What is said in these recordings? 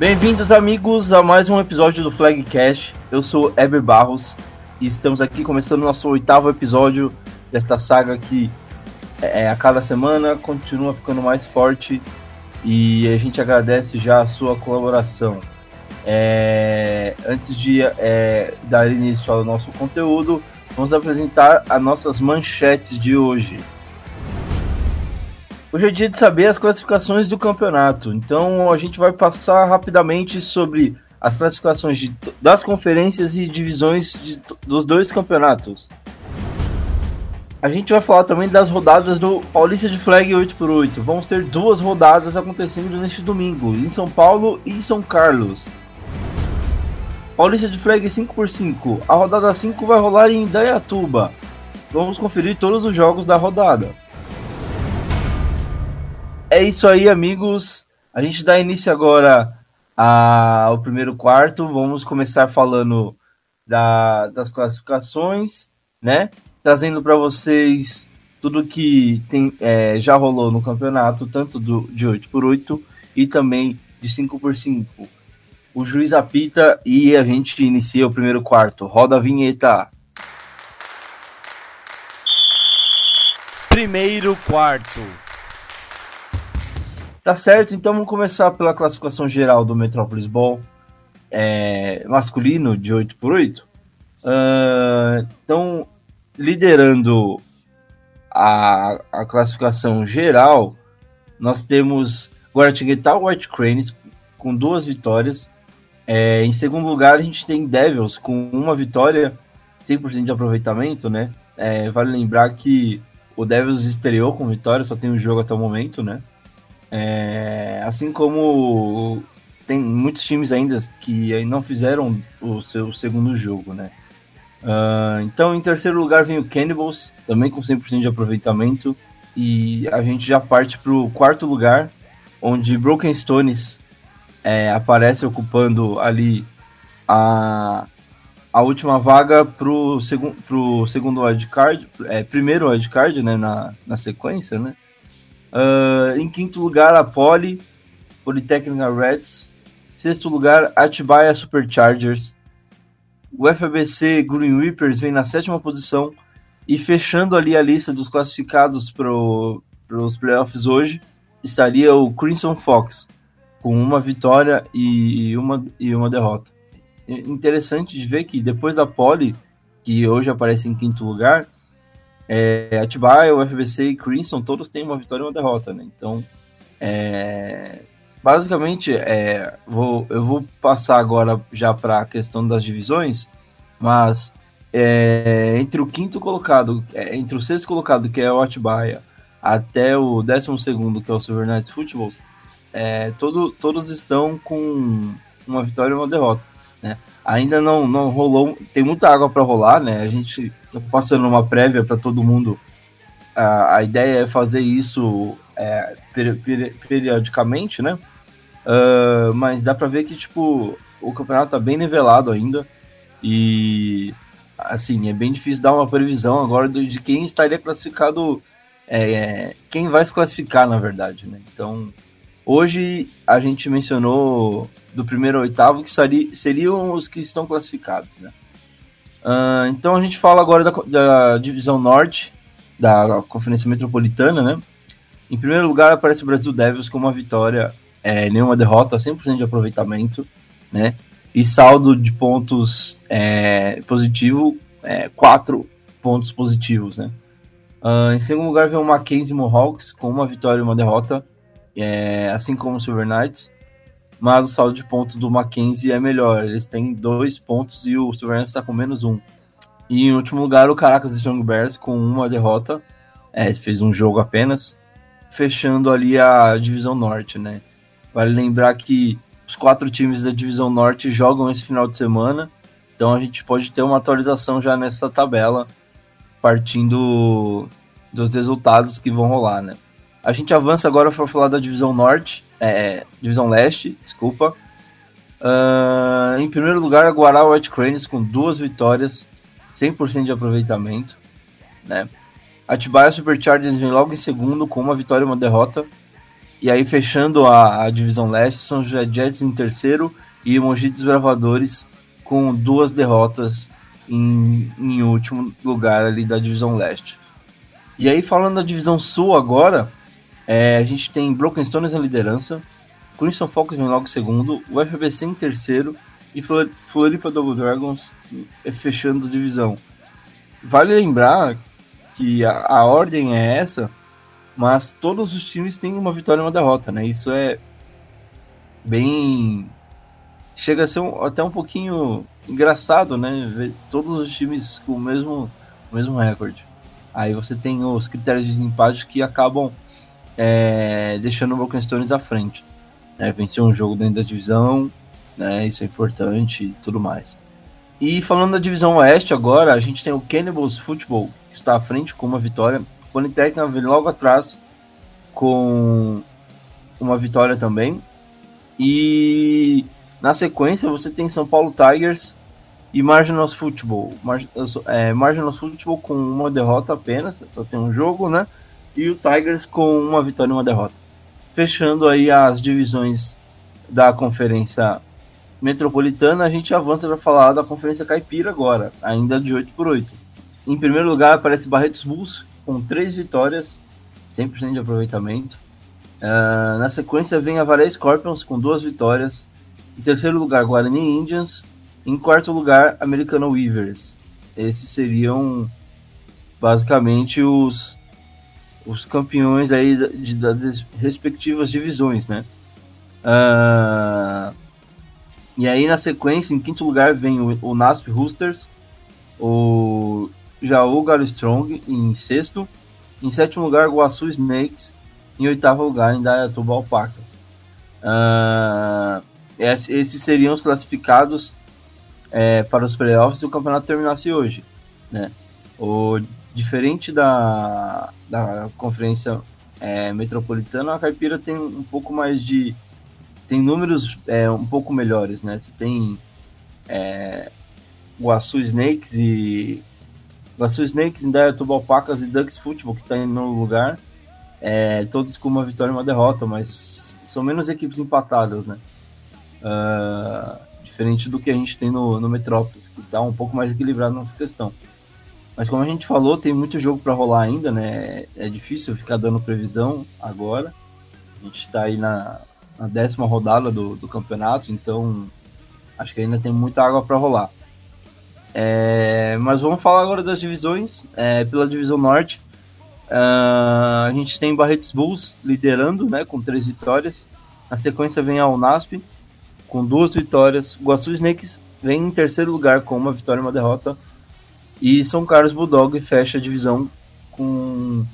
Bem-vindos, amigos, a mais um episódio do Flagcast. Eu sou Eber Barros e estamos aqui começando nosso oitavo episódio desta saga que é, a cada semana continua ficando mais forte e a gente agradece já a sua colaboração. É, antes de é, dar início ao nosso conteúdo, vamos apresentar as nossas manchetes de hoje. Hoje é dia de saber as classificações do campeonato, então a gente vai passar rapidamente sobre as classificações de, das conferências e divisões de, dos dois campeonatos. A gente vai falar também das rodadas do Paulista de Flag 8x8. Vamos ter duas rodadas acontecendo neste domingo, em São Paulo e em São Carlos. Paulista de Flag 5x5. A rodada 5 vai rolar em Indaiatuba. Vamos conferir todos os jogos da rodada. É isso aí, amigos. A gente dá início agora ao primeiro quarto. Vamos começar falando da, das classificações, né? trazendo para vocês tudo que tem, é, já rolou no campeonato, tanto do, de 8x8 e também de 5x5. O juiz apita e a gente inicia o primeiro quarto. Roda a vinheta. Primeiro quarto. Tá certo, então vamos começar pela classificação geral do Metropolis Ball é, masculino de 8x8. Uh, então, liderando a, a classificação geral, nós temos Guaratinguetá White Cranes com duas vitórias. É, em segundo lugar, a gente tem Devils com uma vitória, 100% de aproveitamento, né? É, vale lembrar que o Devils estreou com vitória, só tem um jogo até o momento, né? É, assim como tem muitos times ainda que não fizeram o seu segundo jogo, né? Uh, então, em terceiro lugar vem o Cannibals, também com 100% de aproveitamento. E a gente já parte para o quarto lugar, onde Broken Stones é, aparece ocupando ali a, a última vaga para o pro segundo wildcard, é, primeiro wildcard né, na, na sequência. Né? Uh, em quinto lugar, a Poly, Polytechnic Reds. Sexto lugar, Atibaia Superchargers. O FABC Green Reapers vem na sétima posição e fechando ali a lista dos classificados para os playoffs hoje, estaria o Crimson Fox, com uma vitória e uma, e uma derrota. Interessante de ver que depois da Pole, que hoje aparece em quinto lugar, é, Atibaia, o FBC e Crimson, todos têm uma vitória e uma derrota, né? Então, é, basicamente, é, vou, eu vou passar agora já para a questão das divisões, mas é, entre o quinto colocado, é, entre o sexto colocado, que é o Atibaia, até o décimo segundo, que é o Silver Knights Football, é, todo, todos estão com uma vitória e uma derrota. Né? Ainda não, não rolou, tem muita água para rolar, né? A gente passando uma prévia para todo mundo. A, a ideia é fazer isso é, periodicamente, né? Uh, mas dá pra ver que, tipo, o campeonato tá bem nivelado ainda. E, assim, é bem difícil dar uma previsão agora de quem estaria classificado. É, quem vai se classificar, na verdade, né? Então, hoje a gente mencionou do primeiro ao oitavo que seria, seriam os que estão classificados, né? Uh, então a gente fala agora da, da divisão norte da Conferência Metropolitana, né? Em primeiro lugar aparece o Brasil Devils com uma vitória é, nenhuma derrota, 100% de aproveitamento, né? E saldo de pontos é, positivo, é, 4 pontos positivos, né? Uh, em segundo lugar vem o Mackenzie Mohawks com uma vitória e uma derrota, é, assim como o Silver Knights, mas o saldo de pontos do Mackenzie é melhor, eles têm dois pontos e o Silver Knights está com menos um. E em último lugar o Caracas Strong Bears com uma derrota, é, fez um jogo apenas, fechando ali a divisão norte, né? Vale lembrar que os quatro times da divisão norte jogam esse final de semana, então a gente pode ter uma atualização já nessa tabela, partindo dos resultados que vão rolar, né? A gente avança agora para falar da divisão norte, é, divisão leste, desculpa. Uh, em primeiro lugar, a Guará White Cranes com duas vitórias, 100% de aproveitamento, né? Atibaia Superchargers vem logo em segundo com uma vitória e uma derrota. E aí, fechando a, a divisão leste, São José Jets em terceiro e Mogi Desbravadores com duas derrotas em, em último lugar ali da divisão leste. E aí, falando da divisão sul agora, é, a gente tem Broken Stones na liderança, Crimson Fox vem logo em segundo, o FBC em terceiro e Floripa Double Dragons fechando a divisão. Vale lembrar que a, a ordem é essa, mas todos os times têm uma vitória e uma derrota, né? Isso é bem. Chega a ser um, até um pouquinho engraçado, né? Ver todos os times com o mesmo, o mesmo recorde. Aí você tem os critérios de desempate que acabam é, deixando o Broken Stones à frente. Né? Vencer um jogo dentro da divisão, né? Isso é importante e tudo mais. E falando da divisão oeste agora, a gente tem o Cannibals Football, que está à frente com uma vitória. O Politecnica vem logo atrás com uma vitória também. E na sequência você tem São Paulo Tigers e Marginals Football. Mar é, Marginals Football com uma derrota apenas, só tem um jogo, né? E o Tigers com uma vitória e uma derrota. Fechando aí as divisões da conferência metropolitana, a gente avança para falar da Conferência Caipira agora, ainda de 8 por 8 Em primeiro lugar aparece Barretos Bulls com 3 vitórias, 100% de aproveitamento. Uh, na sequência vem a Varé Scorpions com 2 vitórias. Em terceiro lugar, Guarani Indians. Em quarto lugar, Americano Weavers. Esses seriam basicamente os, os campeões aí de, das respectivas divisões, né? Uh, e aí na sequência, em quinto lugar, vem o, o NASP Roosters, o Jaú Galo Strong em sexto, em sétimo lugar, Guaçu Snakes, em oitavo lugar, Indaiatuba Alpacas. Uh, esses seriam os classificados é, para os playoffs se o campeonato terminasse hoje. Né? O, diferente da, da conferência é, metropolitana, a Caipira tem um pouco mais de tem números é, um pouco melhores, né? Você tem é, Guaçu Snakes e Guaçu Snakes, Indaiatuba Alpacas e Ducks Football que está em nono lugar, é, todos com uma vitória e uma derrota, mas são menos equipes empatadas, né? Uh, diferente do que a gente tem no, no Metrópolis, que está um pouco mais equilibrado nessa questão. Mas como a gente falou, tem muito jogo para rolar ainda, né? É difícil ficar dando previsão agora. A gente está aí na, na décima rodada do, do campeonato, então acho que ainda tem muita água para rolar. É, mas vamos falar agora das divisões. É, pela divisão norte, uh, a gente tem Barretos Bulls liderando, né, com três vitórias. Na sequência vem a Unasp com duas vitórias. Guaçu Snakes vem em terceiro lugar com uma vitória e uma derrota. E São Carlos Bulldog fecha a divisão com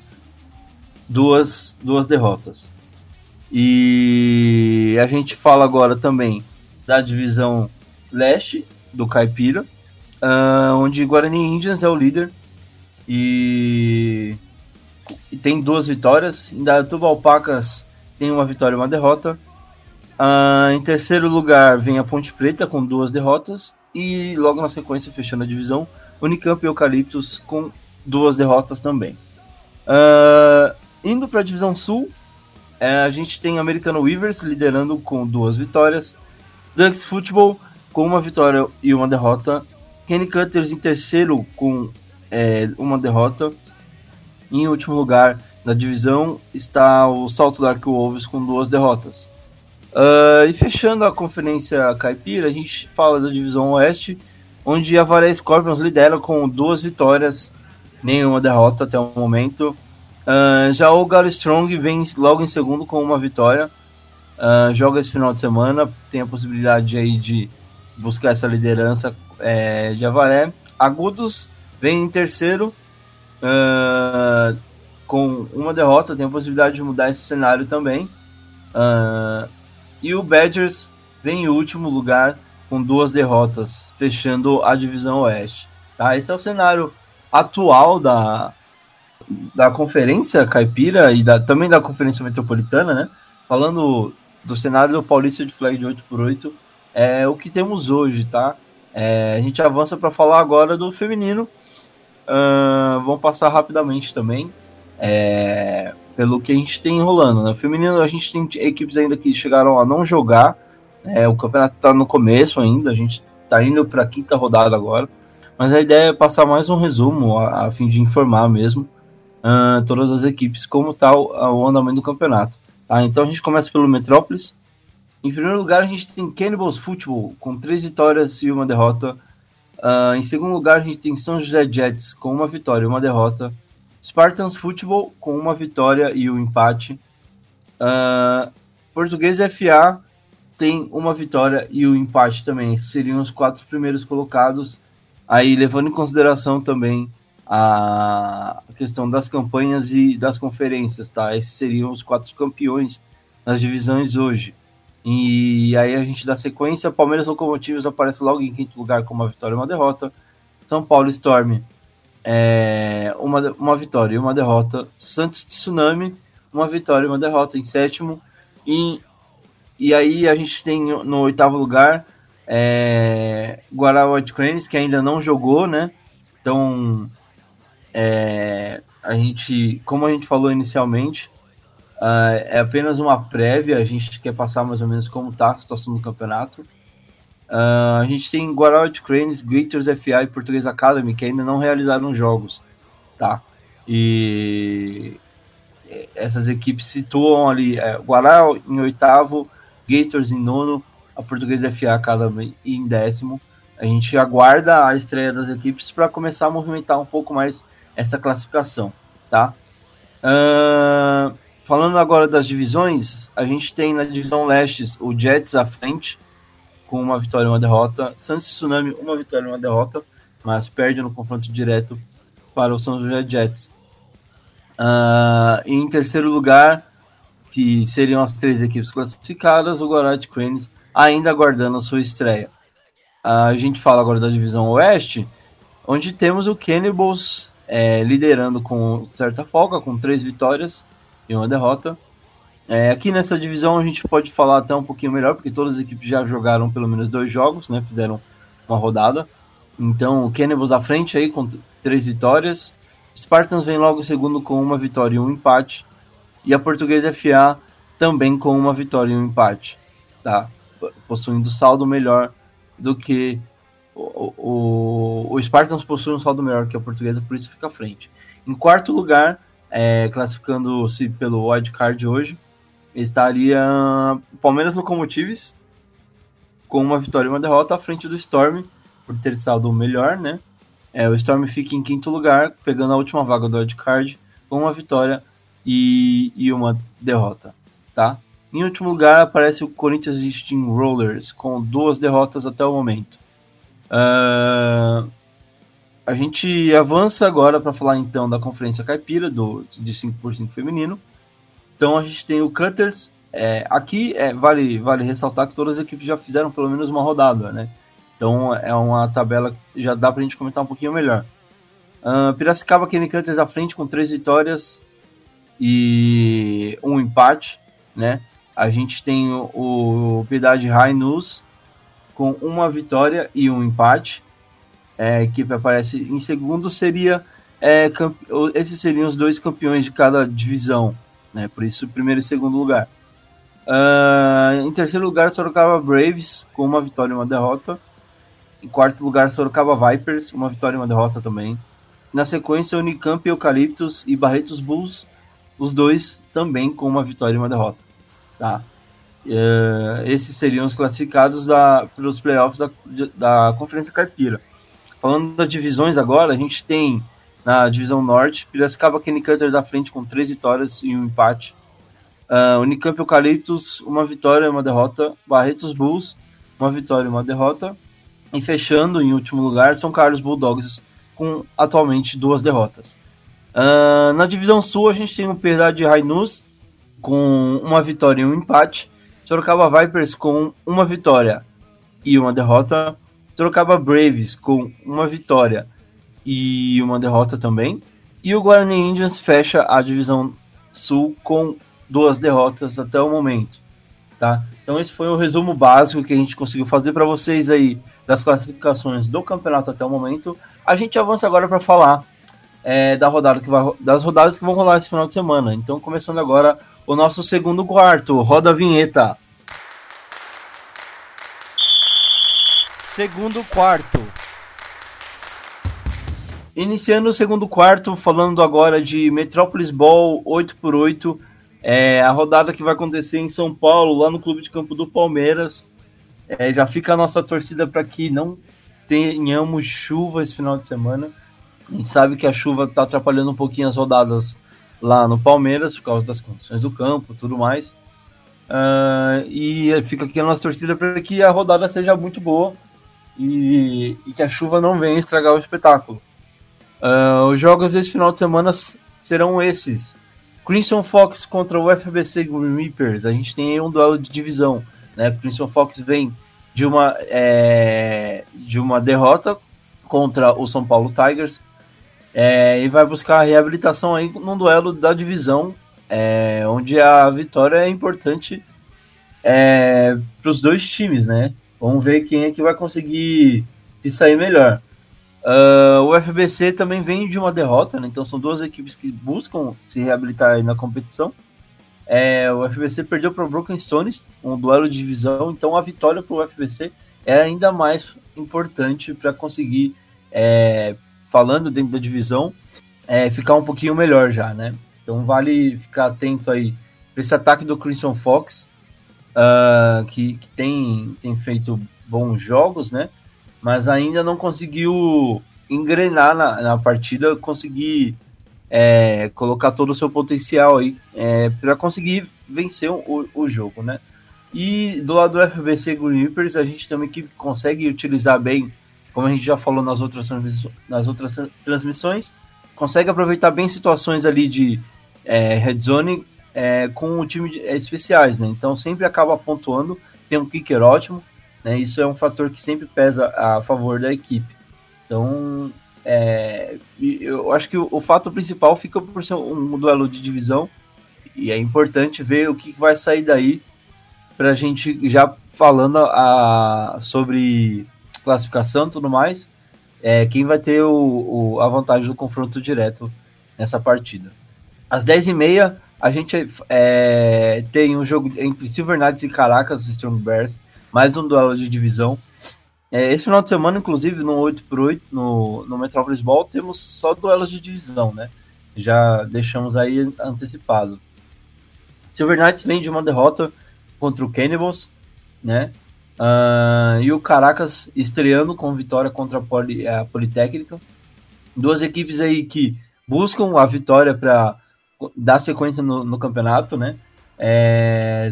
duas, duas derrotas. E a gente fala agora também da divisão leste do Caipira, uh, onde Guarani Indians é o líder e, e tem duas vitórias. Indaiatuba Alpacas tem uma vitória e uma derrota. Uh, em terceiro lugar vem a Ponte Preta com duas derrotas e logo na sequência fechando a divisão Unicamp e Eucaliptus com duas derrotas também. Uh, indo para a divisão sul, é, a gente tem Americano Weavers liderando com duas vitórias. Ducks Football com uma vitória e uma derrota. Kenny Cutters em terceiro com é, uma derrota. Em último lugar na divisão está o Salto Dark Wolves com duas derrotas. Uh, e fechando a conferência caipira, a gente fala da divisão oeste, onde a Varé Scorpions lidera com duas vitórias, nenhuma derrota até o momento. Uh, já o Galo Strong vem logo em segundo com uma vitória. Uh, joga esse final de semana, tem a possibilidade aí de buscar essa liderança é, de Avaré. Agudos vem em terceiro uh, com uma derrota, tem a possibilidade de mudar esse cenário também. e o Badgers vem em último lugar com duas derrotas, fechando a divisão oeste. Tá? Esse é o cenário atual da, da conferência caipira e da, também da conferência metropolitana, né? Falando do cenário do Paulista de Flag de 8x8, é o que temos hoje, tá? É, a gente avança para falar agora do feminino. Uh, vamos passar rapidamente também. É, pelo que a gente tem rolando. Né? Feminino, a gente tem equipes ainda que chegaram a não jogar. É, o campeonato está no começo ainda, a gente está indo para a quinta rodada agora. Mas a ideia é passar mais um resumo a, a fim de informar mesmo uh, todas as equipes como está o, o, andamento do campeonato. Tá? Então a gente começa pelo Metrópolis. Em primeiro lugar, a gente tem Cannibals Football com três vitórias e uma derrota. Uh, em segundo lugar, a gente tem São José Jets com uma vitória e uma derrota. Spartans Football com uma vitória e um empate. Uh, Português FA tem uma vitória e um empate também. Seriam os quatro primeiros colocados. Aí, levando em consideração também a questão das campanhas e das conferências, tá? Esses seriam os quatro campeões nas divisões hoje. E aí a gente dá sequência. Palmeiras Locomotivos aparece logo em quinto lugar com uma vitória e uma derrota. São Paulo Storm é, uma, uma vitória e uma derrota. Santos Tsunami, uma vitória e uma derrota em sétimo. E, e aí a gente tem no oitavo lugar é, Guará White Cranes, que ainda não jogou, né? Então, é, a gente, como a gente falou inicialmente, uh, é apenas uma prévia. A gente quer passar mais ou menos como está a situação do campeonato. Uh, a gente tem Guarauid Cranes, Gators FI e Português Academy que ainda não realizaram jogos, tá? E essas equipes situam ali é, Guarau em oitavo, Gators em nono, a Português FA Academy em décimo. A gente aguarda a estreia das equipes para começar a movimentar um pouco mais essa classificação, tá? Uh, falando agora das divisões, a gente tem na divisão leste o Jets à frente, com uma vitória e uma derrota. Santos Tsunami, uma vitória e uma derrota, mas perde no confronto direto para o São José Jets. Uh, em terceiro lugar, que seriam as três equipes classificadas, o Gorati Cranes ainda aguardando a sua estreia. A gente fala agora da divisão oeste, onde temos o Cannibals é, liderando com certa folga, com três vitórias e uma derrota. É, aqui nessa divisão a gente pode falar até um pouquinho melhor, porque todas as equipes já jogaram pelo menos dois jogos, né? Fizeram uma rodada. Então o Cannibals à frente aí com três vitórias. Spartans vem logo em segundo com uma vitória e um empate. E a Portuguesa FA também com uma vitória e um empate. Tá? Possuindo saldo melhor do que o, o, o Spartans possui um saldo melhor que a Portuguesa, por isso fica à frente. Em quarto lugar, é, classificando-se pelo wildcard hoje, estaria Palmeiras Locomotives com uma vitória e uma derrota à frente do Storm, por ter saldo melhor, né? É, o Storm fica em quinto lugar, pegando a última vaga do wildcard, com uma vitória e, e uma derrota, tá? Em último lugar aparece o Corinthians Steamrollers, com duas derrotas até o momento. Uh, a gente avança agora para falar então da Conferência Caipira, do, de 5x5 feminino. Então a gente tem o Cutters. É, aqui é, vale, vale ressaltar que todas as equipes já fizeram pelo menos uma rodada, né? Então é uma tabela que já dá pra gente comentar um pouquinho melhor. Uh, Piracicaba Kenny Cutters à frente com três vitórias e um empate, né? A gente tem o, Piedade News com uma vitória e um empate. É, a equipe aparece em segundo seria é, esses seriam os dois campeões de cada divisão né? Por isso, primeiro e segundo lugar. Uh, em terceiro lugar, Sorocaba Braves, com uma vitória e uma derrota. Em quarto lugar, Sorocaba Vipers, uma vitória e uma derrota também. Na sequência, Unicamp, Eucaliptus e Barretos Bulls, os dois também com uma vitória e uma derrota. Tá? Uh, esses seriam os classificados da, pelos playoffs da, da Conferência Carpira. Falando das divisões agora, a gente tem na divisão norte. Piracicaba Kenny Cutters à frente com três vitórias e um empate. Uh, Unicamp Eucaliptus, uma vitória e uma derrota. Barretos Bulls, uma vitória e uma derrota. E fechando em último lugar, São Carlos Bulldogs, com atualmente duas derrotas. Uh, na divisão sul, a gente tem o Piedade Rainus, com uma vitória e um empate. Sorocaba Vipers, com uma vitória e uma derrota. Sorocaba Braves, com uma vitória e uma derrota também. E o Guarani Indians fecha a divisão sul com duas derrotas até o momento. Tá? Então esse foi o resumo básico que a gente conseguiu fazer para vocês aí das classificações do campeonato até o momento. A gente avança agora para falar é, da rodada que vai, das rodadas que vão rolar esse final de semana. Então, começando agora o nosso segundo quarto. Roda a vinheta. Segundo quarto. Iniciando o segundo quarto, falando agora de Metrópolis Ball 8x8, é a rodada que vai acontecer em São Paulo, lá no Clube de Campo do Palmeiras. É, já fica a nossa torcida para que não tenhamos chuva esse final de semana. A gente sabe que a chuva está atrapalhando um pouquinho as rodadas lá no Palmeiras, por causa das condições do campo tudo mais. Uh, e fica aqui a nossa torcida para que a rodada seja muito boa e, e que a chuva não venha estragar o espetáculo. Uh, os jogos desse final de semana serão esses. Crimson Fox contra o FBC Green Reapers. A gente tem aí um duelo de divisão. Né? Crimson Fox vem de uma, é, de uma derrota contra o São Paulo Tigers é, e vai buscar a reabilitação aí num duelo da divisão, é, onde a vitória é importante é, para os dois times, né? Vamos ver quem é que vai conseguir se sair melhor. Uh, o FBC também vem de uma derrota, né? então são duas equipes que buscam se reabilitar na competição. É, o FBC perdeu para o Broken Stones, um duelo de divisão, então a vitória para o FBC é ainda mais importante para conseguir, é, falando dentro da divisão, é, ficar um pouquinho melhor já, né? Então vale ficar atento aí para esse ataque do Crimson Fox, uh, que, que tem, tem feito bons jogos, né? mas ainda não conseguiu engrenar na, na partida, conseguir é, colocar todo o seu potencial aí é, para conseguir vencer o, o jogo, né? E do lado do FBC Green Reapers, a gente tem uma equipe que consegue utilizar bem, como a gente já falou nas outras, nas outras transmissões, consegue aproveitar bem situações ali de é, red zone é, com o time de, é, especiais, né? Então sempre acaba pontuando, tem um kicker ótimo, né? Isso é um fator que sempre pesa a favor da equipe. Então, é, eu acho que o, o, fato principal fica por ser um, um, duelo de divisão e é importante ver o que vai sair daí para a gente já falando a, sobre classificação e tudo mais, é, quem vai ter o, o, a vantagem do confronto direto nessa partida. Às 10h30 a gente é, tem um jogo entre Silver Knights e Caracas Strong Bears mais um duelo de divisão. É, esse final de semana, inclusive, no 8x8, no, no Metropolis Ball, temos só duelos de divisão, né? Já deixamos aí antecipado. Silver Knights vem de uma derrota contra o Cannibals, né? Uh, e o Caracas estreando com vitória contra a, Poli, a Politécnica. Duas equipes aí que buscam a vitória para dar sequência no, no campeonato, né? É,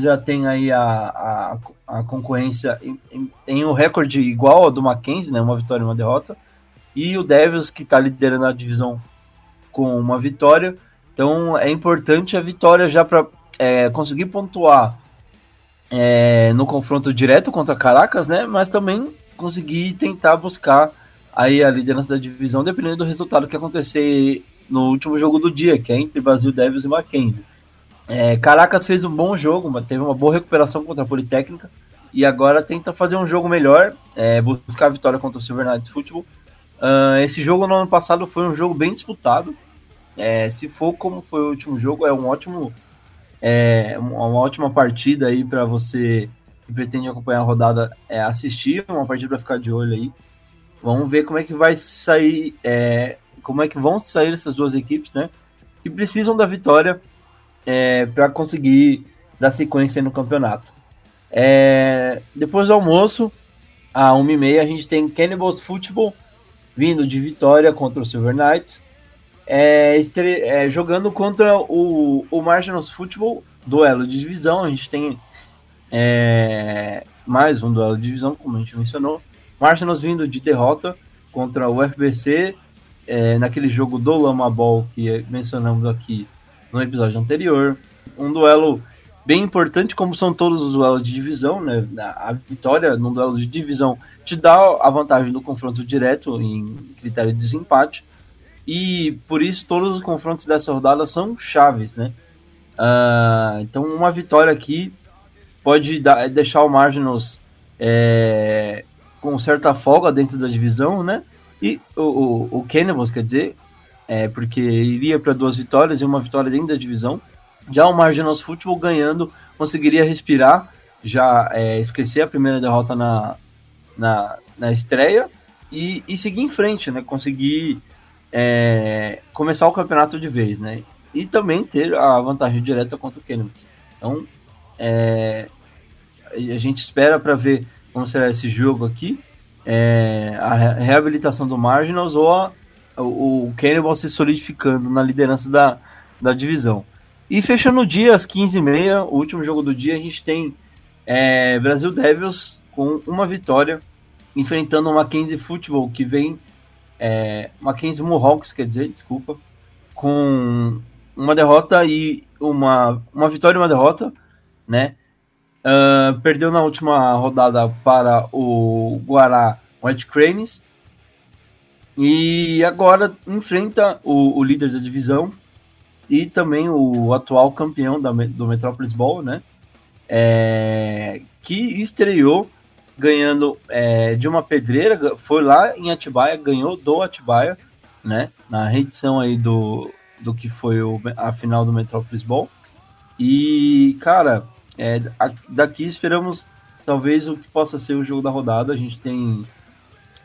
já tem aí a, a, a concorrência em, em, um recorde igual ao do Mackenzie, né, uma vitória e uma derrota. E o Devils, que está liderando a divisão com uma vitória. Então é importante a vitória já para é, conseguir pontuar é, no confronto direto contra Caracas, né? Mas também conseguir tentar buscar aí a liderança da divisão, dependendo do resultado que acontecer no último jogo do dia, que é entre Brasil Devils e Mackenzie. É, Caracas fez um bom jogo, teve uma boa recuperação contra a Politécnica e agora tenta fazer um jogo melhor, é, buscar a vitória contra o Silver Knights Futebol. Uh, esse jogo no ano passado foi um jogo bem disputado. É, se for como foi o último jogo, é um ótimo, é, uma ótima partida aí para você que pretende acompanhar a rodada é, assistir, uma partida para ficar de olho aí. Vamos ver como é que vai sair, é, como é que vão sair essas duas equipes, né? Que precisam da vitória é, para conseguir dar sequência no campeonato. É, depois do almoço, a 1h30, a gente tem Cannibals Football vindo de vitória contra o Silver Knights. É, é, jogando contra o, o Marginals Football, duelo de divisão. A gente tem é, mais um duelo de divisão, como a gente mencionou. Marginals vindo de derrota contra o FBC é, naquele jogo do Lama Ball que mencionamos aqui no episódio anterior. Um duelo bem importante, como são todos os duelos de divisão, né? A vitória num duelo de divisão te dá a vantagem do confronto direto em critério de desempate. E por isso todos os confrontos dessa rodada são chaves, né? Uh, então uma vitória aqui pode dar, deixar o Marginals é, com certa folga dentro da divisão, né? E o, o, o Cannibals, quer dizer, é, porque iria para duas vitórias e uma vitória dentro da divisão. Já o Marginals Football ganhando conseguiria respirar, já é, esquecer a primeira derrota na, na, na estreia e, e seguir em frente, né? Conseguir é, começar o campeonato de vez, né? E também ter a vantagem direta contra o Cannabis. Então, é, a gente espera para ver como será esse jogo aqui, é, a reabilitação do Marginals ou a, o, o Cannibal se solidificando na liderança da, da divisão. E fechando o dia, às 15h30, o último jogo do dia, a gente tem é, Brasil Devils com uma vitória, enfrentando o Mackenzie Football, que vem. É, Mackenzie Mohawks, quer dizer, desculpa, com uma derrota e uma, uma vitória e uma derrota, né? Uh, perdeu na última rodada para o Guará White Cranes. E agora enfrenta o, o líder da divisão, e também o atual campeão da, do Metropolis Ball, né? É, que estreou ganhando é, de uma pedreira, foi lá em Atibaia, ganhou do Atibaia, né? Na reedição aí do, do que foi o, a final do Metropolis Ball. E, cara, é, daqui esperamos talvez o que possa ser o jogo da rodada. A gente tem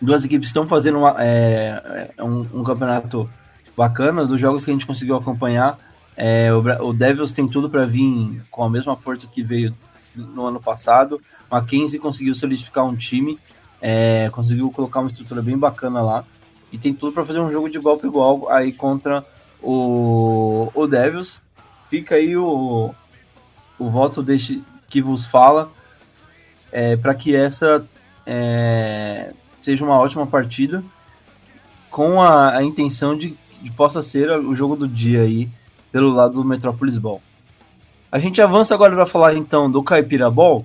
duas equipes que estão fazendo uma, é, é um, um campeonato bacana dos jogos que a gente conseguiu acompanhar. É, o, o, Devils tem tudo para vir com a mesma força que veio no ano passado. Mackenzie conseguiu solidificar um time, é, conseguiu colocar uma estrutura bem bacana lá e tem tudo para fazer um jogo de igual para igual aí contra o, o Devils. Fica aí o, o voto deste que vos fala é, para que essa é, seja uma ótima partida com a, a intenção de que possa ser o jogo do dia aí pelo lado do Metropolis Ball. A gente avança agora para falar então do Caipira Ball.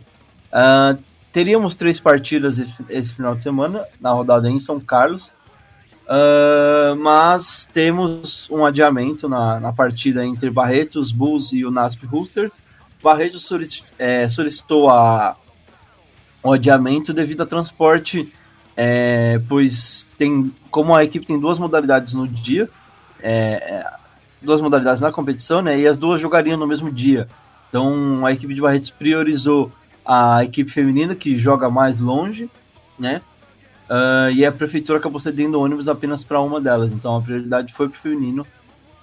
Uh, teríamos três partidas esse final de semana na rodada em São Carlos, uh, mas temos um adiamento na, na partida entre Barretos Bulls e o Nasp Roosters. Barretos é, solicitou a, o adiamento devido a transporte, é, pois tem como a equipe tem duas modalidades no dia, é, duas modalidades na competição, né? E as duas jogariam no mesmo dia. Então a equipe de Barretos priorizou a equipe feminina que joga mais longe, né? Uh, e a prefeitura acabou cedendo ônibus apenas para uma delas. Então a prioridade foi para o feminino.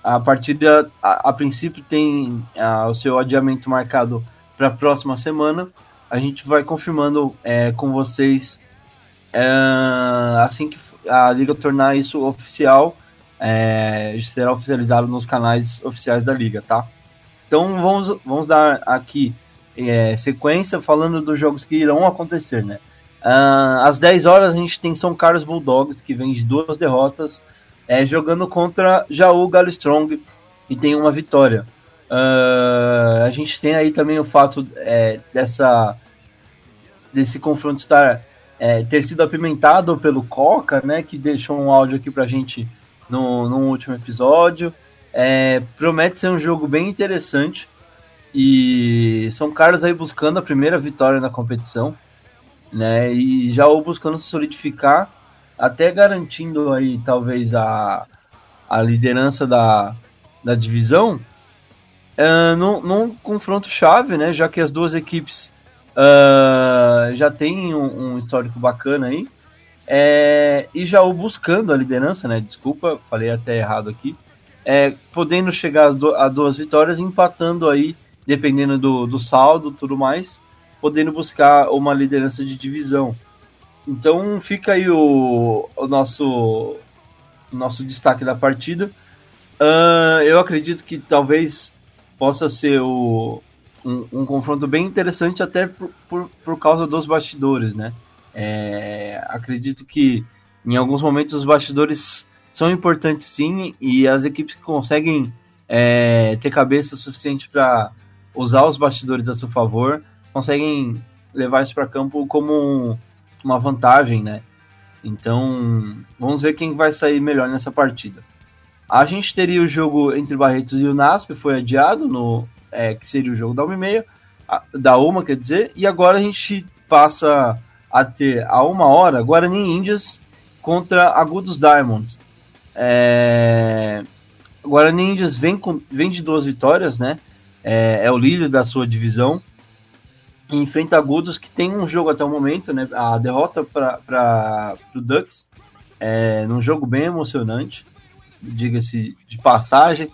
A partida, a, a princípio, tem a, o seu adiamento marcado para a próxima semana. A gente vai confirmando é, com vocês é, assim que a liga tornar isso oficial é, será oficializado nos canais oficiais da liga, tá? Então vamos, vamos dar aqui é, sequência falando dos jogos que irão acontecer, né? Uh, às 10 horas a gente tem São Carlos Bulldogs, que vem de duas derrotas, é, jogando contra Jaú Strong e tem uma vitória. Uh, a gente tem aí também o fato é, dessa desse confronto estar é, ter sido apimentado pelo Coca, né, que deixou um áudio aqui pra gente no, no último episódio. É, promete ser um jogo bem interessante. E são caras aí buscando a primeira vitória na competição. Né, e já ou buscando se solidificar, até garantindo aí talvez a, a liderança da, da divisão, é, num, num confronto chave, né, já que as duas equipes uh, já têm um, um histórico bacana aí. É, e Jaú buscando a liderança, né? Desculpa, falei até errado aqui. É, podendo chegar a duas vitórias, empatando aí, dependendo do, do saldo tudo mais, podendo buscar uma liderança de divisão. Então fica aí o, o nosso, o nosso destaque da partida. Uh, eu acredito que talvez possa ser o, um, um confronto bem interessante, até por, por, por causa dos bastidores, né? É, acredito que em alguns momentos os bastidores são importantes sim, e as equipes que conseguem é, ter cabeça suficiente para usar os bastidores a seu favor conseguem levar isso para campo como um, uma vantagem, né? Então, vamos ver quem vai sair melhor nessa partida. A gente teria o jogo entre Barretos e o NASP, foi adiado, no, é, que seria o jogo da 1h30, da uma, quer dizer, e agora a gente passa a ter a uma hora Guarani Índias contra Agudos Diamonds. É... Guarani Índias vem, com, vem de duas vitórias, né? É, é o líder da sua divisão. E enfrenta Agudos, que tem um jogo até o momento, né? A derrota para o Ducks, é, num jogo bem emocionante, diga-se de passagem.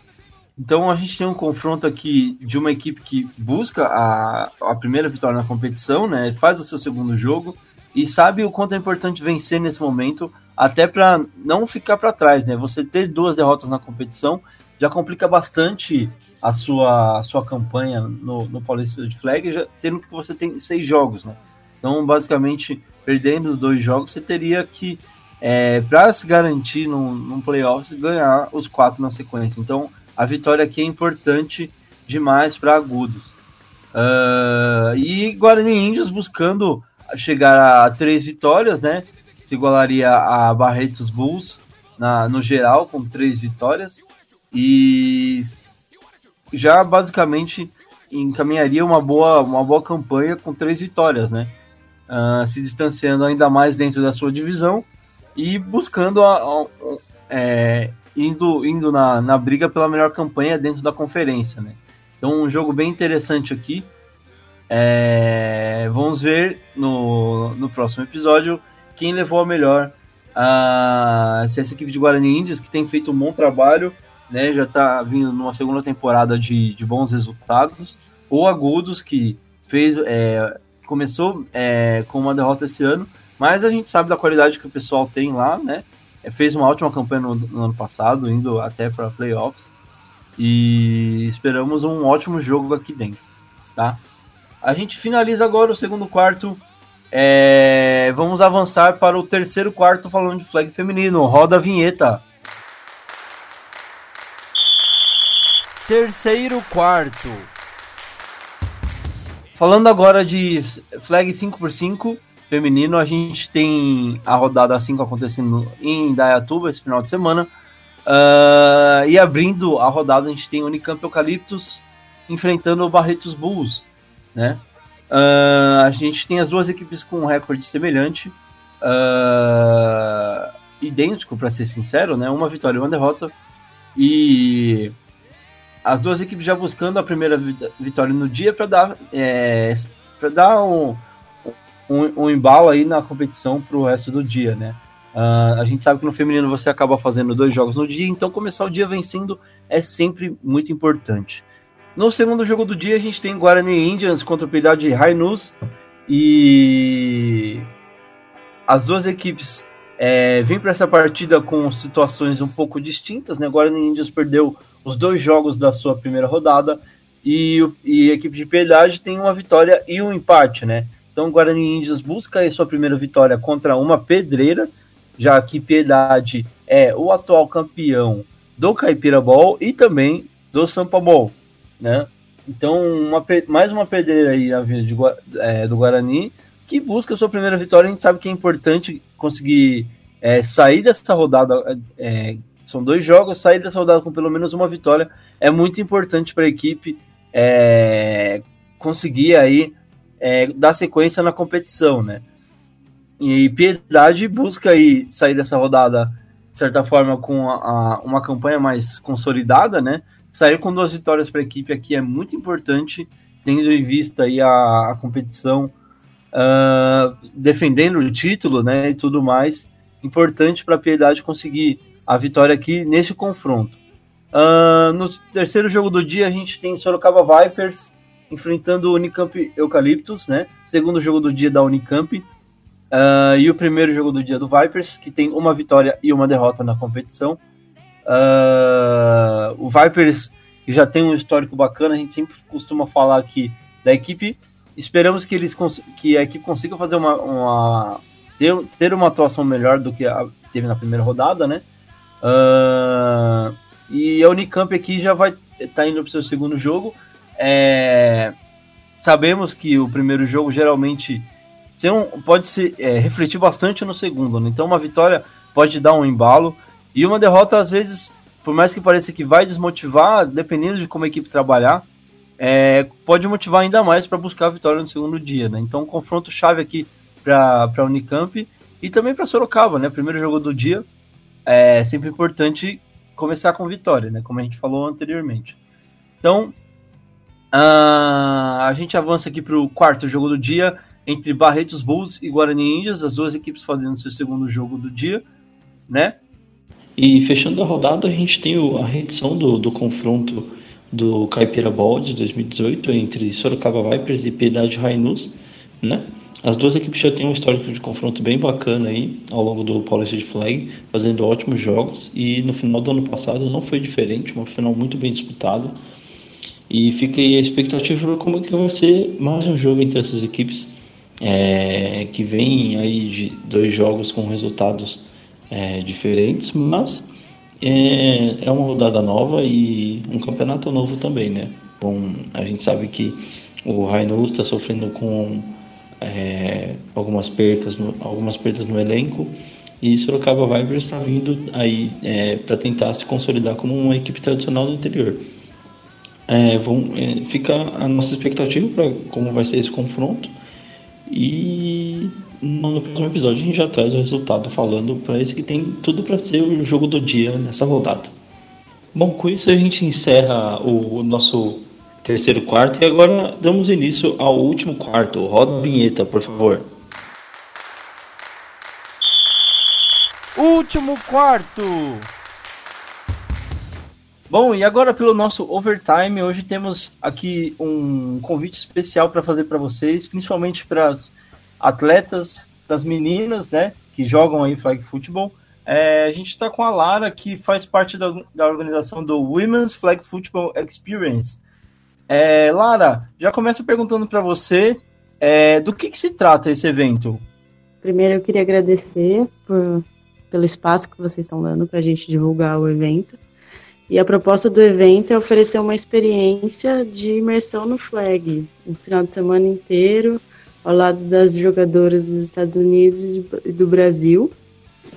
Então a gente tem um confronto aqui de uma equipe que busca a, a primeira vitória na competição, né? Faz o seu segundo jogo e sabe o quanto é importante vencer nesse momento, até para não ficar para trás, né? Você ter duas derrotas na competição já complica bastante a sua, a sua campanha no, no Paulista de Flag, já, sendo que você tem seis jogos, né? Então, basicamente, perdendo dois jogos, você teria que, é, para se garantir num, num playoffs, ganhar os quatro na sequência. Então, a vitória aqui é importante demais para Agudos. Uh, e Guarani Índios buscando chegar a três vitórias, né? Se igualaria a Barretos Bulls na, no geral, com três vitórias. E já basicamente encaminharia uma boa, uma boa campanha com três vitórias, né? Uh, se distanciando ainda mais dentro da sua divisão e buscando a, a, a, é, indo, indo na, na briga pela melhor campanha dentro da conferência, né? Então um jogo bem interessante aqui. É, vamos ver no, no próximo episódio quem levou a melhor se essa equipe de Guarani Índias, que tem feito um bom trabalho, né, já está vindo numa segunda temporada de, de bons resultados, ou Agudos, que fez é, começou é, com uma derrota esse ano, mas a gente sabe da qualidade que o pessoal tem lá, né? É, fez uma ótima campanha no, no ano passado, indo até para playoffs. E esperamos um ótimo jogo aqui dentro, tá? A gente finaliza agora o segundo quarto. É, vamos avançar para o terceiro quarto falando de flag feminino. Roda a vinheta. Terceiro quarto. Falando agora de flag 5x5 feminino, a gente tem a rodada 5 acontecendo em Dayatuba esse final de semana. Uh, e abrindo a rodada, a gente tem Unicamp Eucaliptus enfrentando o Barretos Bulls né? Uh, a gente tem as duas equipes com um recorde semelhante, uh, idêntico para ser sincero, né? Uma vitória e uma derrota. E as duas equipes já buscando a primeira vitória no dia para dar, é, para dar um, um, um, embalo aí na competição para o resto do dia, né? Uh, a gente sabe que no feminino você acaba fazendo dois jogos no dia, então começar o dia vencendo é sempre muito importante. No segundo jogo do dia, a gente tem Guarani Indians contra o Piedade Rainus. E as duas equipes é, vêm para essa partida com situações um pouco distintas. Né? Guarani Indians perdeu os dois jogos da sua primeira rodada. E, e a equipe de Piedade tem uma vitória e um empate. Né? Então, Guarani Indians busca sua primeira vitória contra uma pedreira, já que Piedade é o atual campeão do Caipira Ball e também do Sampa Ball né? Então, uma, mais uma pedreira aí a vida de, é, do Guarani, que busca sua primeira vitória. A gente sabe que é importante conseguir é, sair dessa rodada. É, são dois jogos, sair dessa rodada com pelo menos uma vitória é muito importante para a equipe é, conseguir aí é, dar sequência na competição, né? E Piedade busca aí sair dessa rodada, de certa forma, com a, a, uma campanha mais consolidada, né? Sair com duas vitórias para a equipe aqui é muito importante, tendo em vista aí a, a competição, uh, defendendo o título, né, e tudo mais. Importante para a Piedade conseguir a vitória aqui nesse confronto. Uh, no terceiro jogo do dia a gente tem Sorocaba Vipers enfrentando o Unicamp Eucaliptus, né? Segundo jogo do dia da Unicamp. Uh, e o primeiro jogo do dia do Vipers, que tem uma vitória e uma derrota na competição. Uh, o Vipers já tem um histórico bacana, a gente sempre costuma falar aqui da equipe. Esperamos que eles que a equipe consiga fazer uma, uma ter, ter uma atuação melhor do que a, teve na primeira rodada, né? Uh, e a Unicamp aqui já vai estar tá indo para o seu segundo jogo. É, sabemos que o primeiro jogo geralmente um, pode se é, refletir bastante no segundo, né? então uma vitória pode dar um embalo. E uma derrota, às vezes, por mais que pareça que vai desmotivar, dependendo de como a equipe trabalhar, é, pode motivar ainda mais para buscar a vitória no segundo dia. Né? Então, um confronto chave aqui para a Unicamp e também para Sorocaba, né? Primeiro jogo do dia. é sempre importante começar com vitória, né? Como a gente falou anteriormente. Então, uh, a gente avança aqui para o quarto jogo do dia entre Barretos Bulls e Guarani Índias, as duas equipes fazendo seu segundo jogo do dia, né? E fechando a rodada, a gente tem a reedição do, do confronto do Caipira Ball de 2018 entre Sorocaba Vipers e Piedade Rainus, né? As duas equipes já têm um histórico de confronto bem bacana aí ao longo do Paulista de Flag, fazendo ótimos jogos e no final do ano passado não foi diferente, uma final muito bem disputada. E fica aí a expectativa para como que vai ser mais um jogo entre essas equipes é, que vem aí de dois jogos com resultados é, diferentes, mas é, é uma rodada nova e um campeonato novo também, né? Bom, a gente sabe que o Rainu está sofrendo com é, algumas perdas, no, algumas perdas no elenco e Sorocaba Vipers está vindo aí é, para tentar se consolidar como uma equipe tradicional do interior. É, vão, é, fica a nossa expectativa para como vai ser esse confronto e no próximo episódio a gente já traz o resultado falando para esse que tem tudo para ser o jogo do dia nessa rodada. Bom, com isso a gente encerra o nosso terceiro quarto e agora damos início ao último quarto. Roda a vinheta, por favor. Último quarto. Bom, e agora pelo nosso overtime, hoje temos aqui um convite especial para fazer para vocês, principalmente para as atletas, das meninas, né, que jogam aí flag football. É, a gente está com a Lara, que faz parte da, da organização do Women's Flag Football Experience. É, Lara, já começo perguntando para você é, do que, que, se trata esse evento. Primeiro, eu queria agradecer por, pelo espaço que vocês estão dando para a gente divulgar o evento. E a proposta do evento é oferecer uma experiência de imersão no flag, um final de semana inteiro, ao lado das jogadoras dos Estados Unidos e do Brasil.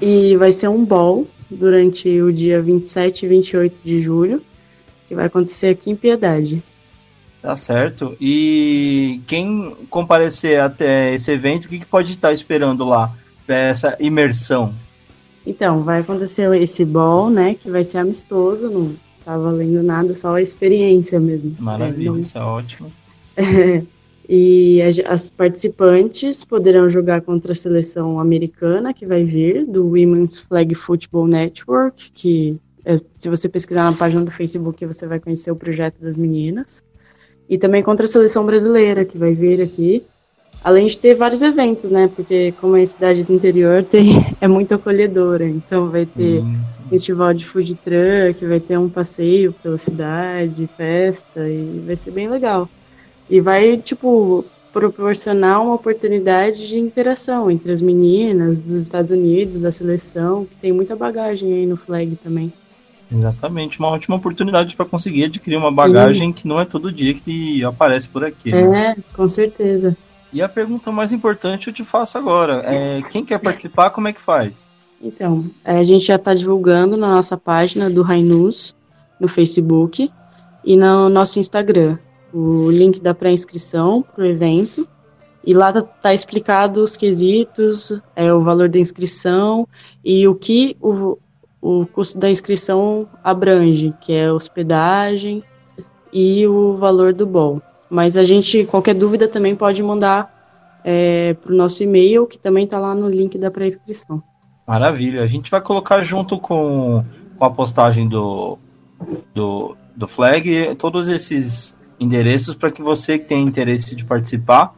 E vai ser um ball durante o dia 27 e 28 de julho, que vai acontecer aqui em Piedade. Tá certo. E quem comparecer até esse evento, o que, que pode estar esperando lá para essa imersão? Então, vai acontecer esse ball, né, que vai ser amistoso, não tá valendo nada, só a experiência mesmo. Maravilha, é, não... isso é ótimo. E as participantes poderão jogar contra a seleção americana que vai vir, do Women's Flag Football Network, que é, se você pesquisar na página do Facebook você vai conhecer o projeto das meninas. E também contra a seleção brasileira que vai vir aqui. Além de ter vários eventos, né? Porque como é cidade do interior, tem, é muito acolhedora. Então vai ter festival de food truck, vai ter um passeio pela cidade, festa, e vai ser bem legal. E vai, tipo, proporcionar uma oportunidade de interação entre as meninas dos Estados Unidos, da seleção, que tem muita bagagem aí no flag também. Exatamente, uma ótima oportunidade para conseguir adquirir uma bagagem Sim. que não é todo dia que aparece por aqui. É, né? com certeza. E a pergunta mais importante eu te faço agora: é, quem quer participar, como é que faz? Então, a gente já está divulgando na nossa página do Rainus, no Facebook e no nosso Instagram o link da pré-inscrição para o evento. E lá tá, tá, explicado os quesitos, é, o valor da inscrição e o que o, o custo da inscrição abrange, que é hospedagem e o valor do bol. Mas a gente, qualquer dúvida também pode mandar é, para o nosso e-mail, que também está lá no link da pré-inscrição. Maravilha. A gente vai colocar junto com, com a postagem do, do, do Flag todos esses endereços para que você que tem interesse de participar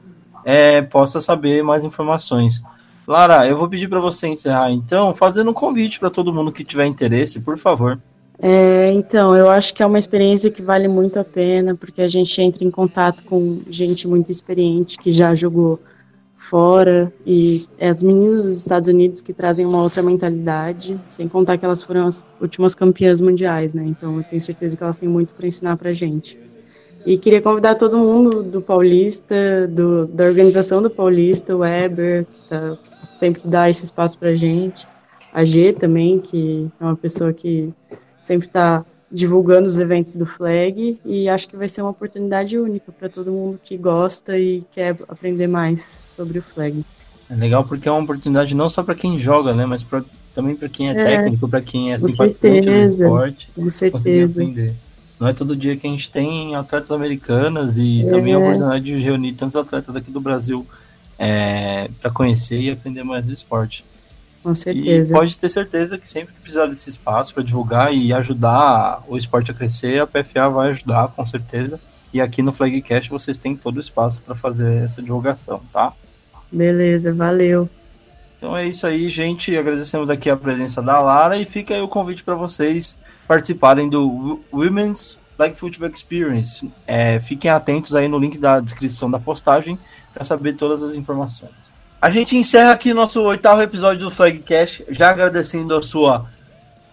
é, possa saber mais informações. Lara, eu vou pedir para você encerrar então, fazendo um convite para todo mundo que tiver interesse, por favor. É, então, eu acho que é uma experiência que vale muito a pena, porque a gente entra em contato com gente muito experiente que já jogou fora e é as meninas dos Estados Unidos que trazem uma outra mentalidade, sem contar que elas foram as últimas campeãs mundiais, né? Então, eu tenho certeza que elas têm muito para ensinar para gente. E queria convidar todo mundo do Paulista, do, da organização do Paulista, o Weber, tá, sempre dá esse espaço pra gente. A G também, que é uma pessoa que sempre está divulgando os eventos do Flag e acho que vai ser uma oportunidade única para todo mundo que gosta e quer aprender mais sobre o Flag. É legal porque é uma oportunidade não só para quem joga, né, mas para também para quem é, é, técnico, para quem é simpatizante do esporte, com certeza. aprender. Não é todo dia que a gente tem atletas americanas e é. também a oportunidade de reunir tantos atletas aqui do Brasil é, para conhecer e aprender mais do esporte. Com certeza. E pode ter certeza que sempre que precisar desse espaço para divulgar e ajudar o esporte a crescer, a PFA vai ajudar, com certeza. E aqui no Flagcast vocês têm todo o espaço para fazer essa divulgação, tá? Beleza, valeu. Então é isso aí, gente. Agradecemos aqui a presença da Lara e fica aí o convite para vocês participarem do Women's Flag Football Experience. É, fiquem atentos aí no link da descrição da postagem para saber todas as informações. A gente encerra aqui nosso oitavo episódio do Flagcast, já agradecendo a sua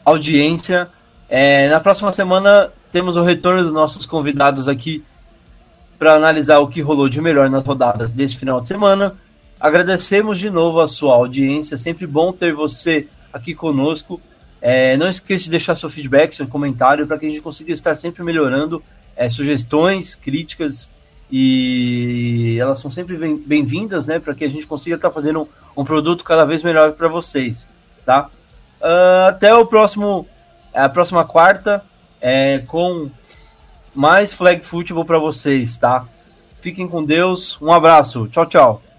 audiência. É, na próxima semana temos o retorno dos nossos convidados aqui para analisar o que rolou de melhor nas rodadas desse final de semana. Agradecemos de novo a sua audiência, sempre bom ter você aqui conosco. É, não esqueça de deixar seu feedback, seu comentário, para que a gente consiga estar sempre melhorando. É, sugestões, críticas e elas são sempre bem-vindas, né, para que a gente consiga estar fazendo um, um, produto cada vez melhor para vocês, tá? Uh, até o próximo, a próxima quarta, é, com mais flag football para vocês, tá? Fiquem com Deus, um abraço, tchau, tchau.